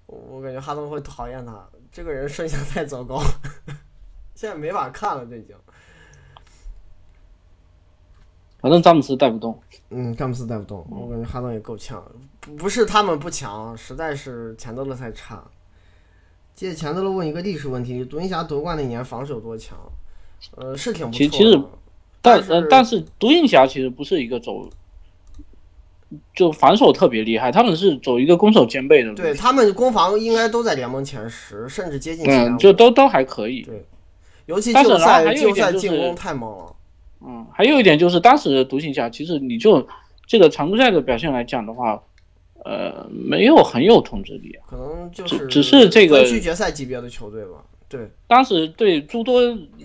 我 我感觉哈登会讨厌他，这个人身价太糟糕，现在没法看了，这已经。反正詹姆斯带不动。嗯，詹姆斯带不动，我感觉哈登也够呛，不不是他们不强，实在是钱德勒太差。接着钱德勒问一个历史问题：独行侠夺冠那年防守有多强？呃，是挺不错的。其其实但但是呃，但是独行侠其实不是一个走，就防守特别厉害，他们是走一个攻守兼备的路对，他们攻防应该都在联盟前十，甚至接近前嗯，五。就都都还可以。对尤其但是季后赛就是进攻太猛了。嗯，还有一点就是当时的独行侠，其实你就这个常规赛的表现来讲的话，呃，没有很有统治力啊。可能就只是只是这个分区决赛级别的球队吧。对，当时对诸多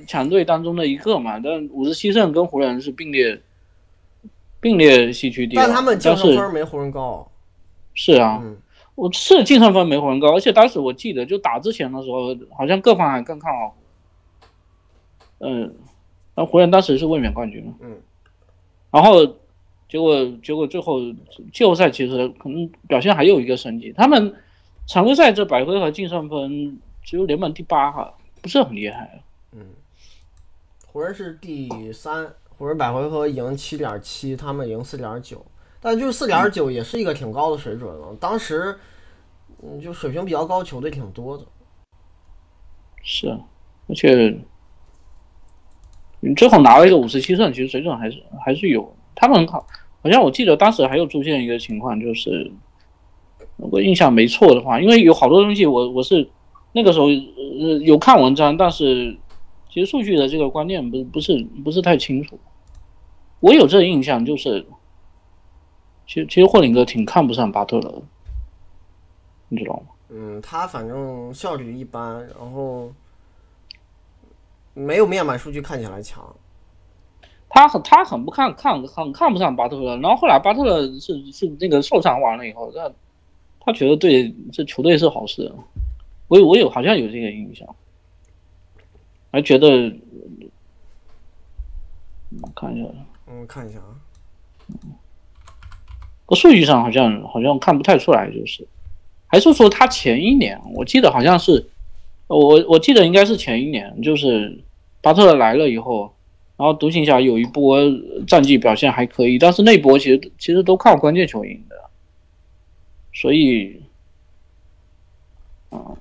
强队当中的一个嘛，但五十七胜跟湖人是并列并列西区第一，但他们净胜分没湖人高。是啊，嗯，我是净胜分没湖人高，而且当时我记得就打之前的时候，好像各方还更看好。嗯，那湖人当时是卫冕冠军嘛，嗯，然后结果结果最后季后赛其实可能表现还有一个升级，他们常规赛这百回合净胜分只有联盟第八哈，不是很厉害。嗯湖人是第三，湖人百回合赢七点七，他们赢四点九，但就是四点九也是一个挺高的水准了。当时，嗯，就水平比较高球队挺多的。是，而且你你最后拿了一个五十七胜，其实水准还是还是有。他们很好，好像我记得当时还有出现一个情况，就是如果印象没错的话，因为有好多东西我我是那个时候有看文章，但是其实数据的这个观念不不是不是太清楚。我有这个印象，就是其实其实霍林格挺看不上巴特勒的，你知道吗？嗯，他反正效率一般，然后没有面板数据看起来强。他很他很不看看很看不上巴特勒，然后后来巴特勒是是那个受伤完了以后，他他觉得对这球队是好事，我有我有好像有这个印象，还觉得看一下，嗯，看一下啊，个数据上好像好像看不太出来，就是。还是说他前一年，我记得好像是，我我记得应该是前一年，就是巴特勒来了以后，然后独行侠有一波战绩表现还可以，但是那波其实其实都靠关键球赢的，所以，啊、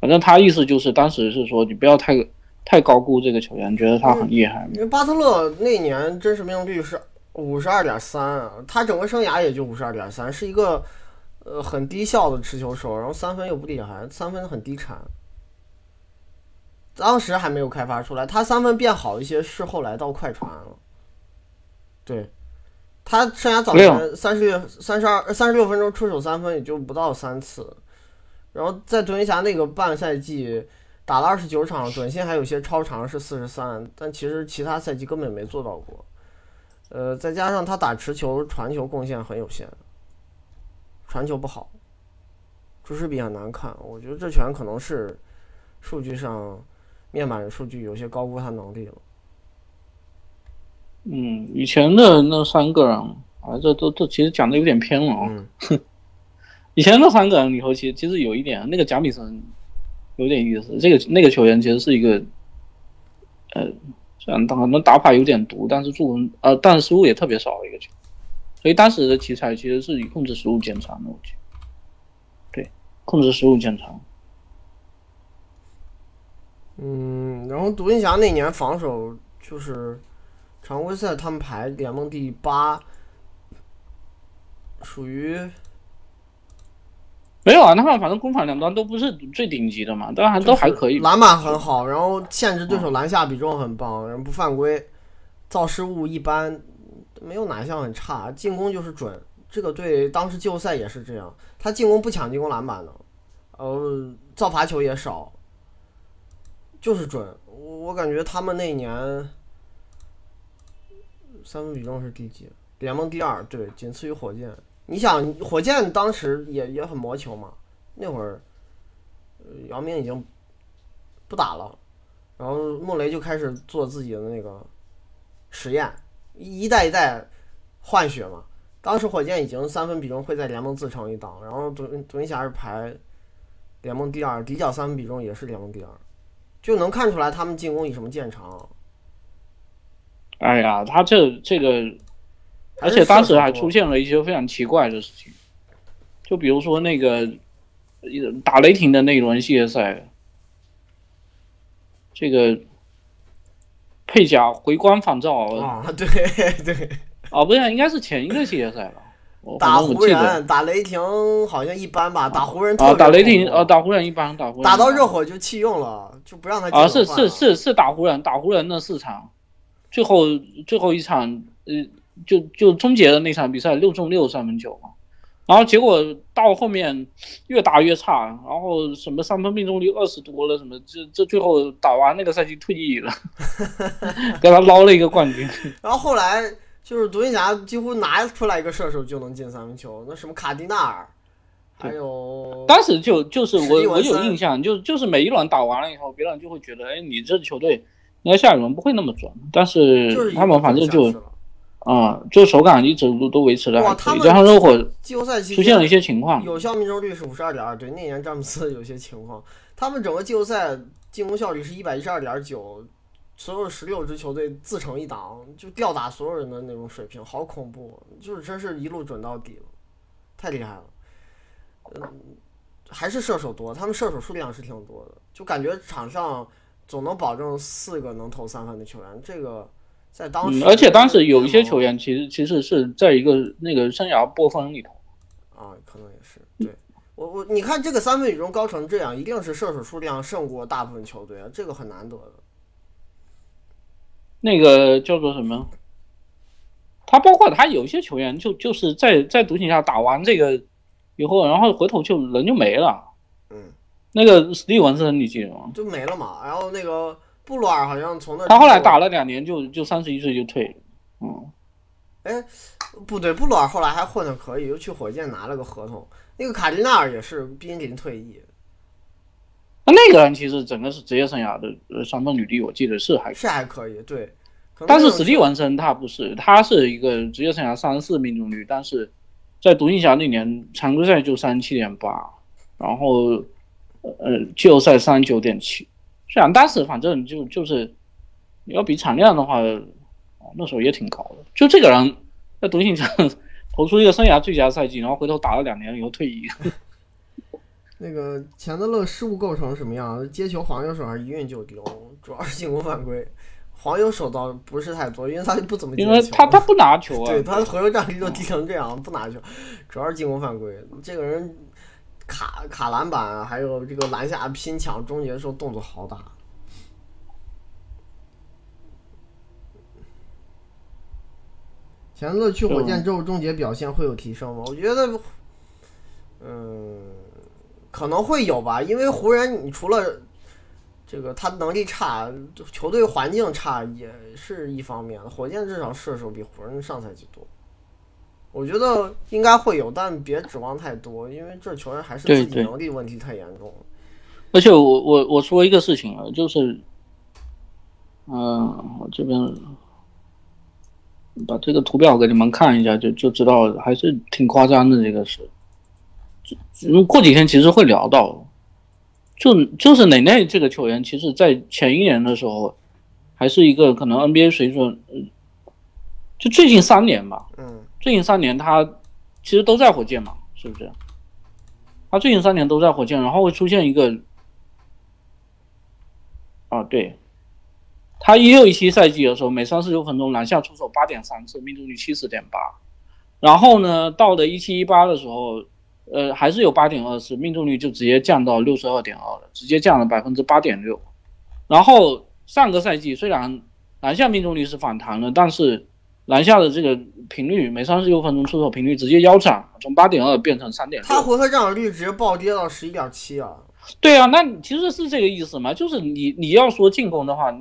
反正他意思就是当时是说你不要太太高估这个球员，觉得他很厉害。因为巴特勒那年真实命中率是五十二点三啊，他整个生涯也就五十二点三，是一个呃很低效的持球手，然后三分又不厉害，三分很低产。当时还没有开发出来，他三分变好一些是后来到快船了。对，他生涯早年三十六、三十二、三十六分钟出手三分也就不到三次，然后在独行侠那个半赛季打了二十九场，短线还有些超长是四十三，但其实其他赛季根本没做到过。呃，再加上他打持球、传球贡献很有限，传球不好，出手比很难看。我觉得这全可能是数据上面板的数据有些高估他能力了。嗯，以前的那三个人啊，这都这其实讲的有点偏了啊。嗯，以前那三个人里头，其实其实有一点，那个贾米森有点意思。这个那个球员其实是一个，呃，虽然可能打法有点毒，但是助攻呃，但是失误也特别少的一个球员。所以当时的奇才其实是以控制失误见长的，我记得。对，控制失误见长。嗯，然后独行侠那年防守就是常规赛他们排联盟第八，属于没有啊，他们反正攻防两端都不是最顶级的嘛，当然都还可以。篮板很好，然后限制对手篮下比重很棒，然后不犯规，造失误一般，没有哪一项很差，进攻就是准。这个队当时季后赛也是这样，他进攻不抢进攻篮板的，呃，造罚球也少，就是准。我我感觉他们那一年三分比重是第几？联盟第二，对，仅次于火箭。你想，火箭当时也也很磨球嘛，那会儿，姚明已经不打了，然后穆雷就开始做自己的那个实验，一一代一代换血嘛。当时火箭已经三分比重会在联盟自成一档，然后独独行侠是排联盟第二，底角三分比重也是联盟第二，就能看出来他们进攻以什么见长。哎呀，他这这个，而且当时还出现了一些非常奇怪的事情，就比如说那个打雷霆的那一轮系列赛，这个配甲回光返照啊，对对，哦，不是，应该是前一个系列赛吧？打湖人、打雷霆好像一般吧，打湖人特啊，打雷霆呃，打湖人一般，打湖人打到热火就弃用了，就不让他啊，是是是是打湖人，打湖人那四场，最后最后一场呃，就就终结了那场比赛六中六三分球嘛，然后结果到后面越打越差，然后什么三分命中率二十多了，什么这这最后打完那个赛季退役了，给他捞了一个冠军，然后后来。就是独行侠几乎拿出来一个射手就能进三分球，那什么卡迪纳尔，还有当时就就是我我有印象，就就是每一轮打完了以后，别人就会觉得，哎，你这球队应该下一轮不会那么准，但是他们反正就啊，就手感一直都都维持的还可以，加上热火季后赛期出现了一些情况，有效命中率是五十二点二，对，那年詹姆斯有些情况，他们整个季后赛进攻效率是一百一十二点九。所有十六支球队自成一档，就吊打所有人的那种水平，好恐怖！就是真是一路准到底了，太厉害了。嗯，还是射手多，他们射手数量是挺多的，就感觉场上总能保证四个能投三分的球员。这个在当时，而且当时有一些球员其实其实是在一个那个生涯波峰里头。啊，可能也是。对我我你看这个三分雨中高成这样，一定是射手数量胜过大部分球队啊，这个很难得的。那个叫做什么？他包括他有些球员就就是在在独行侠打完这个以后，然后回头就人就没了。嗯，那个史蒂文森你记得吗？就没了嘛。然后那个布鲁尔好像从那他后来打了两年就就三十一岁就退了。嗯，哎，不对，布鲁尔后来还混的可以，又去火箭拿了个合同。那个卡迪纳尔也是濒临退役。那那个人其实整个是职业生涯的呃三分履历，我记得是还是还可以，对，但是史蒂文森他不是，他是一个职业生涯三十四命中率，但是在独行侠那年常规赛就三十七点八，然后呃季后赛三十九点七。虽然当时反正就就是你要比产量的话，那时候也挺高的。就这个人在独行侠 投出一个生涯最佳赛季，然后回头打了两年以后退役。那个钱德勒失误构成什么样？接球黄油手还是一运就丢，主要是进攻犯规。黄油手倒不是太多，因为他不怎么因为他他不拿球啊，对他的回合战力就低成这样，不拿球，主要是进攻犯规。这个人卡卡篮板，还有这个篮下拼抢终结的时候动作好大。钱德勒去火箭之后，终结表现会有提升吗？我觉得，嗯，可能会有吧，因为湖人你除了这个他能力差，球队环境差也是一方面。火箭至少射手比湖人上赛季多，我觉得应该会有，但别指望太多，因为这球员还是自己能力问题太严重了。而且我我我说一个事情啊，就是，嗯，我这边。把这个图表给你们看一下，就就知道还是挺夸张的。这个是，嗯，过几天其实会聊到，就就是内内这个球员，其实在前一年的时候，还是一个可能 NBA 水准，就最近三年吧，嗯，最近三年他其实都在火箭嘛，是不是？他最近三年都在火箭，然后会出现一个，啊，对。他一六一七赛季的时候，每三十六分钟篮下出手八点三次，命中率七十点八。然后呢，到了一七一八的时候，呃，还是有八点二次，命中率就直接降到六十二点二了，直接降了百分之八点六。然后上个赛季虽然篮下命中率是反弹了，但是篮下的这个频率，每三十六分钟出手频率直接腰斩，从八点二变成三点六。他回合占有率直接暴跌到十一点七啊！对啊，那其实是这个意思嘛，就是你你要说进攻的话。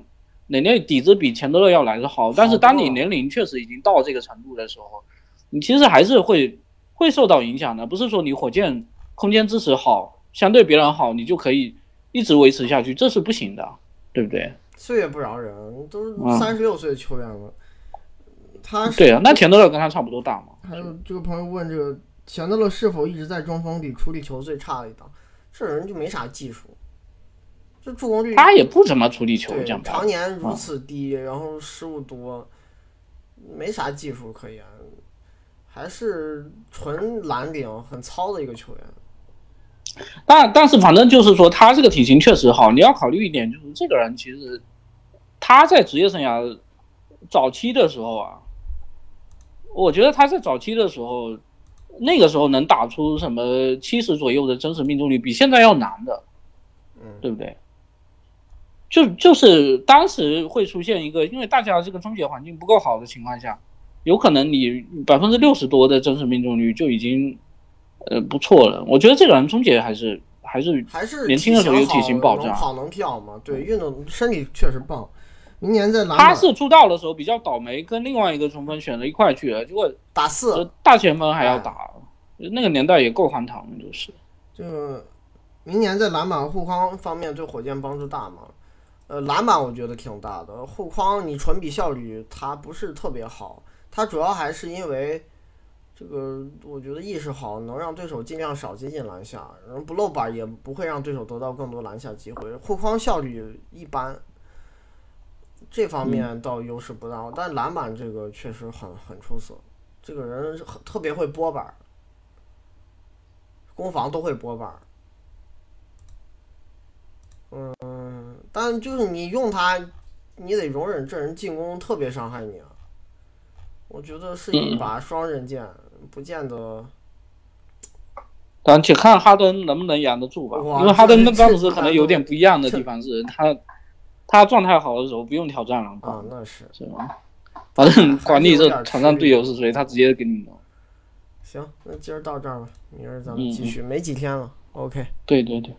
哪内底子比钱德勒要来的好，但是当你年龄确实已经到这个程度的时候，你其实还是会会受到影响的。不是说你火箭空间支持好，相对别人好，你就可以一直维持下去，这是不行的，对不对？岁月不饶人，都三十六岁的球员了，他对啊，那钱德勒跟他差不多大嘛。还有这个朋友问，这个钱德勒是否一直在中锋里处理球最差的一档？这人就没啥技术。这助攻率，他也不怎么处理球，常年如此低，然后失误多，没啥技术可言，还是纯蓝领很糙的一个球员。但但是反正就是说，他这个体型确实好。你要考虑一点，就是这个人其实他在职业生涯早期的时候啊，我觉得他在早期的时候，那个时候能打出什么七十左右的真实命中率，比现在要难的，嗯，对不对？就就是当时会出现一个，因为大家这个终结环境不够好的情况下，有可能你百分之六十多的真实命中率就已经，呃不错了。我觉得这个人终结还是还是还是年轻的时候有体型保障，能跑能跳嘛？对，运动身体确实棒。明年在他是出道的时候比较倒霉，跟另外一个中锋选了一块去了，结果打四大前锋还要打，那个年代也够荒唐，就是。就明年在篮板护框方面对火箭帮助大吗？呃，篮板我觉得挺大的，护框你纯比效率，它不是特别好，它主要还是因为这个，我觉得意识好，能让对手尽量少接近篮下，然后不漏板也不会让对手得到更多篮下机会，护框效率一般，这方面倒优势不大，但篮板这个确实很很出色，这个人很特别会拨板，攻防都会拨板，嗯。但就是你用他，你得容忍这人进攻特别伤害你啊！我觉得是一把双刃剑，不见得。但且看哈登能不能养得住吧，因为哈登跟詹姆斯可能有点不一样的地方是他，他状态好的时候不用挑战了啊，那是是吗？反正管你这场上队友是谁，他直接给你弄。行，那今儿到这儿吧，明儿咱们继续，没几天了，OK。对对对。